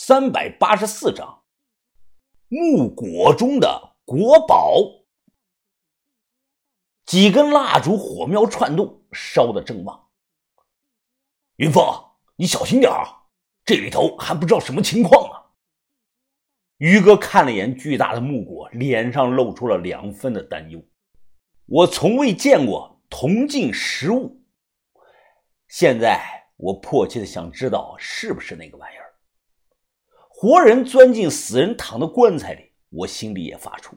三百八十四章，木果中的国宝。几根蜡烛火苗窜动，烧得正旺。云峰，你小心点啊，这里头还不知道什么情况呢。于哥看了眼巨大的木果，脸上露出了两分的担忧。我从未见过铜镜实物，现在我迫切的想知道是不是那个玩意儿。活人钻进死人躺的棺材里，我心里也发怵，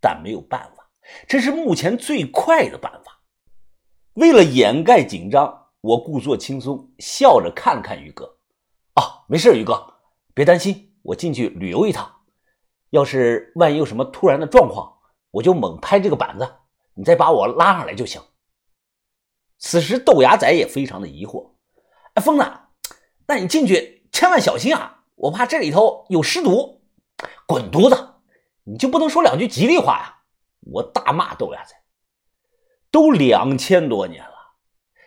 但没有办法，这是目前最快的办法。为了掩盖紧张，我故作轻松，笑着看看于哥。啊，没事，于哥，别担心，我进去旅游一趟。要是万一有什么突然的状况，我就猛拍这个板子，你再把我拉上来就行。此时豆芽仔也非常的疑惑。哎，疯子，那你进去千万小心啊！我怕这里头有尸毒，滚犊子！你就不能说两句吉利话呀？我大骂豆芽菜。都两千多年了，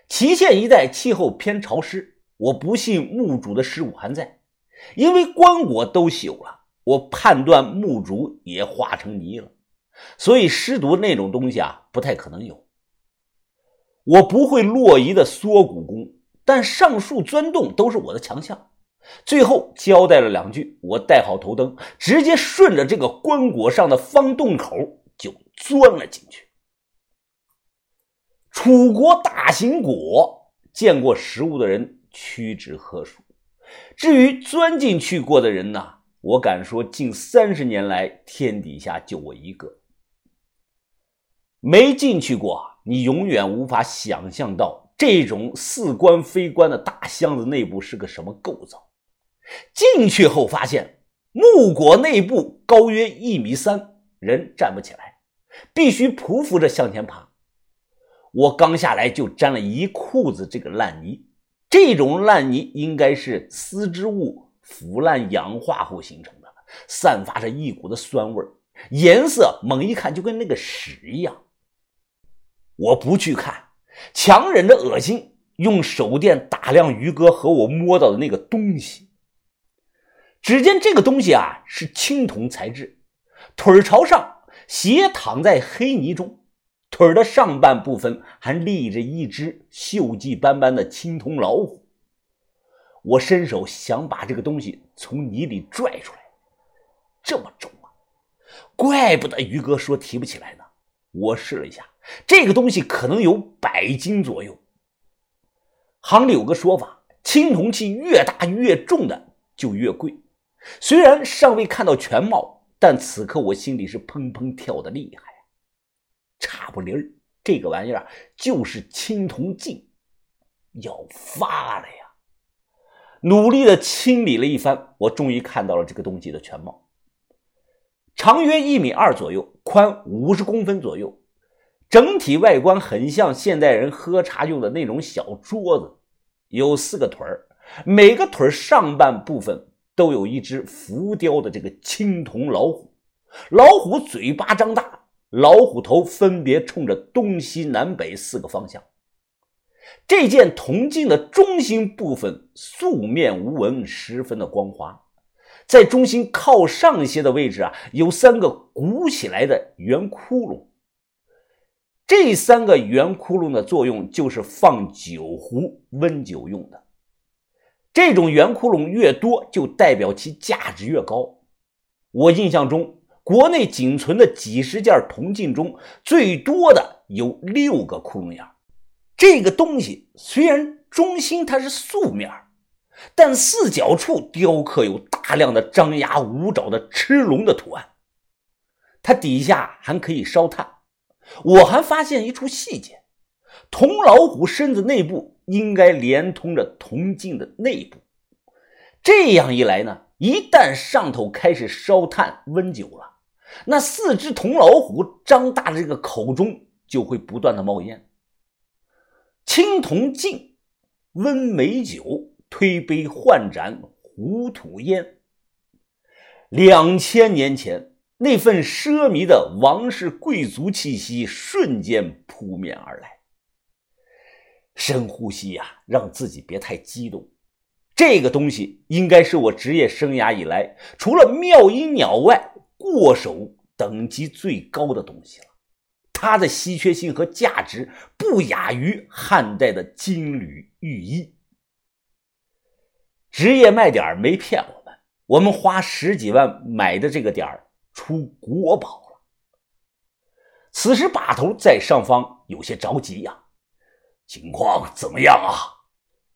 祁县一带气候偏潮湿，我不信墓主的尸骨还在，因为棺椁都朽了，我判断墓主也化成泥了，所以尸毒那种东西啊，不太可能有。我不会洛仪的缩骨功，但上树钻洞都是我的强项。最后交代了两句，我带好头灯，直接顺着这个棺椁上的方洞口就钻了进去。楚国大型椁，见过实物的人屈指可数。至于钻进去过的人呢，我敢说近三十年来天底下就我一个。没进去过，你永远无法想象到这种似棺非棺的大箱子内部是个什么构造。进去后发现，木椁内部高约一米三，人站不起来，必须匍匐着向前爬。我刚下来就沾了一裤子这个烂泥，这种烂泥应该是丝织物腐烂氧化后形成的，散发着一股的酸味颜色猛一看就跟那个屎一样。我不去看，强忍着恶心，用手电打量于哥和我摸到的那个东西。只见这个东西啊是青铜材质，腿朝上，斜躺在黑泥中，腿的上半部分还立着一只锈迹斑斑的青铜老虎。我伸手想把这个东西从泥里拽出来，这么重啊！怪不得于哥说提不起来呢。我试了一下，这个东西可能有百斤左右。行里有个说法，青铜器越大越重的就越贵。虽然尚未看到全貌，但此刻我心里是砰砰跳的厉害。差不离儿，这个玩意儿就是青铜镜，要发了呀！努力的清理了一番，我终于看到了这个东西的全貌。长约一米二左右，宽五十公分左右，整体外观很像现代人喝茶用的那种小桌子，有四个腿儿，每个腿上半部分。都有一只浮雕的这个青铜老虎，老虎嘴巴张大，老虎头分别冲着东西南北四个方向。这件铜镜的中心部分素面无纹，十分的光滑。在中心靠上些的位置啊，有三个鼓起来的圆窟窿。这三个圆窟窿的作用就是放酒壶温酒用的。这种圆窟窿越多，就代表其价值越高。我印象中，国内仅存的几十件铜镜中，最多的有六个窟窿眼。这个东西虽然中心它是素面，但四角处雕刻有大量的张牙舞爪的螭龙的图案。它底下还可以烧炭。我还发现一处细节：铜老虎身子内部。应该连通着铜镜的内部，这样一来呢，一旦上头开始烧炭温酒了，那四只铜老虎张大的这个口中就会不断的冒烟。青铜镜温美酒，推杯换盏壶吐烟。两千年前那份奢靡的王室贵族气息瞬间扑面而来。深呼吸呀，让自己别太激动。这个东西应该是我职业生涯以来除了妙音鸟外过手等级最高的东西了。它的稀缺性和价值不亚于汉代的金缕玉衣。职业卖点没骗我们，我们花十几万买的这个点出国宝了。此时把头在上方有些着急呀，情况怎么样啊？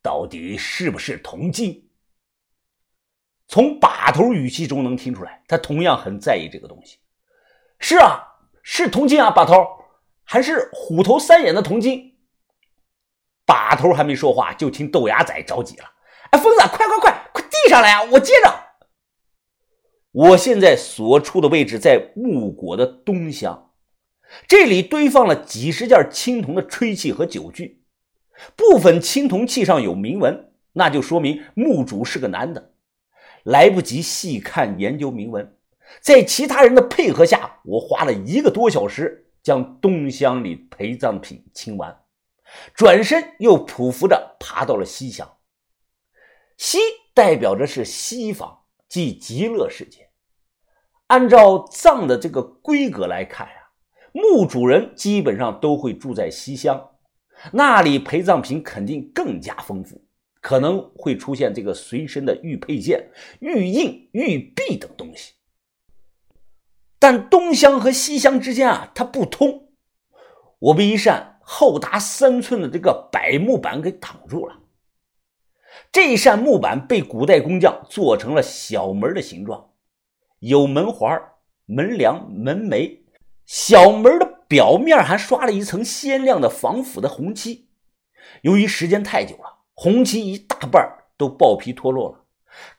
到底是不是铜金？从把头语气中能听出来，他同样很在意这个东西。是啊。是铜金啊，把头，还是虎头三眼的铜金。把头还没说话，就听豆芽仔着急了：“哎，疯子，快快快，快递上来呀！我接着。我现在所处的位置在木果的东厢，这里堆放了几十件青铜的吹器和酒具，部分青铜器上有铭文，那就说明墓主是个男的。来不及细看研究铭文。”在其他人的配合下，我花了一个多小时将东厢里陪葬品清完，转身又匍匐着爬到了西厢。西代表着是西方，即极乐世界。按照葬的这个规格来看呀，墓主人基本上都会住在西厢，那里陪葬品肯定更加丰富，可能会出现这个随身的玉佩剑、玉印、玉璧等东西。但东厢和西厢之间啊，它不通。我被一扇厚达三寸的这个柏木板给挡住了。这扇木板被古代工匠做成了小门的形状，有门环、门梁、门楣。小门的表面还刷了一层鲜亮的防腐的红漆。由于时间太久了，红漆一大半都爆皮脱落了，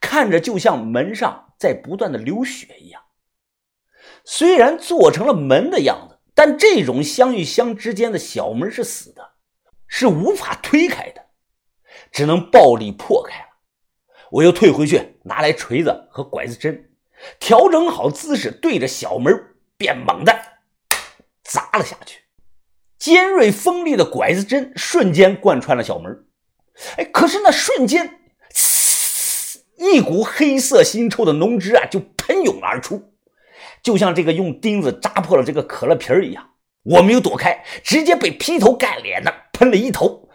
看着就像门上在不断的流血一样。虽然做成了门的样子，但这种乡与乡之间的小门是死的，是无法推开的，只能暴力破开了。我又退回去，拿来锤子和拐子针，调整好姿势，对着小门便猛的了下去。尖锐锋利的拐子针瞬间贯穿了小门，哎，可是那瞬间，一股黑色腥臭的浓汁啊，就喷涌而出。就像这个用钉子扎破了这个可乐瓶一样，我没有躲开，直接被劈头盖脸的喷了一头。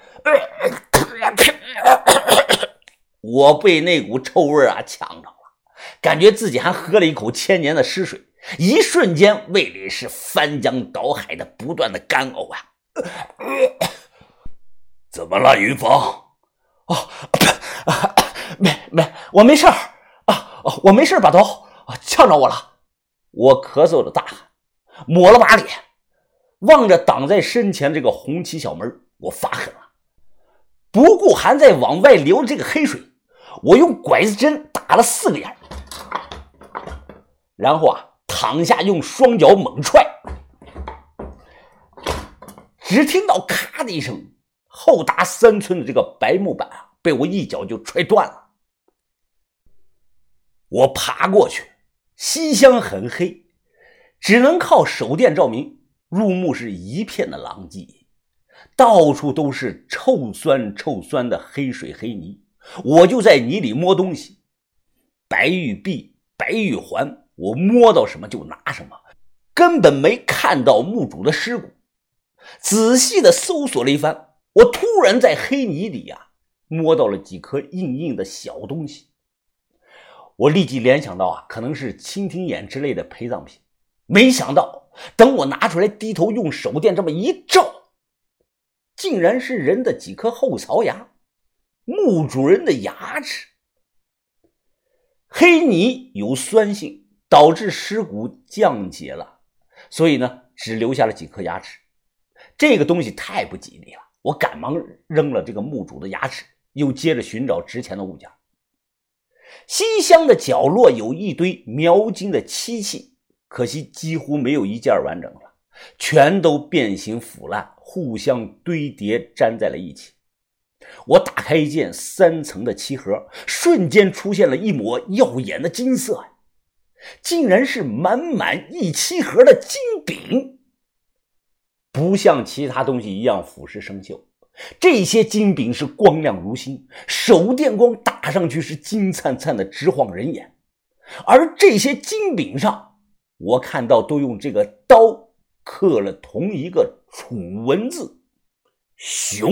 我被那股臭味啊呛着了，感觉自己还喝了一口千年的尸水，一瞬间胃里是翻江倒海的不断的干呕啊！怎么了，云峰？哦，没没，我没事儿啊，我没事把头啊呛着我了。我咳嗽着大喊，抹了把脸，望着挡在身前这个红旗小门，我发狠了，不顾还在往外流的这个黑水，我用拐子针打了四个眼，然后啊躺下，用双脚猛踹，只听到咔的一声，厚达三寸的这个白木板啊被我一脚就踹断了，我爬过去。西厢很黑，只能靠手电照明。入目是一片的狼藉，到处都是臭酸臭酸的黑水黑泥。我就在泥里摸东西，白玉璧、白玉环，我摸到什么就拿什么，根本没看到墓主的尸骨。仔细的搜索了一番，我突然在黑泥里啊摸到了几颗硬硬的小东西。我立即联想到啊，可能是蜻蜓眼之类的陪葬品。没想到，等我拿出来，低头用手电这么一照，竟然是人的几颗后槽牙，墓主人的牙齿。黑泥有酸性，导致尸骨降解了，所以呢，只留下了几颗牙齿。这个东西太不吉利了，我赶忙扔了这个墓主的牙齿，又接着寻找值钱的物件。西厢的角落有一堆描金的漆器，可惜几乎没有一件完整了，全都变形腐烂，互相堆叠粘在了一起。我打开一件三层的漆盒，瞬间出现了一抹耀眼的金色，竟然是满满一漆盒的金饼。不像其他东西一样腐蚀生锈，这些金饼是光亮如新，手电光打上去是金灿灿的，直晃人眼。而这些金饼上，我看到都用这个刀刻了同一个楚文字“熊”。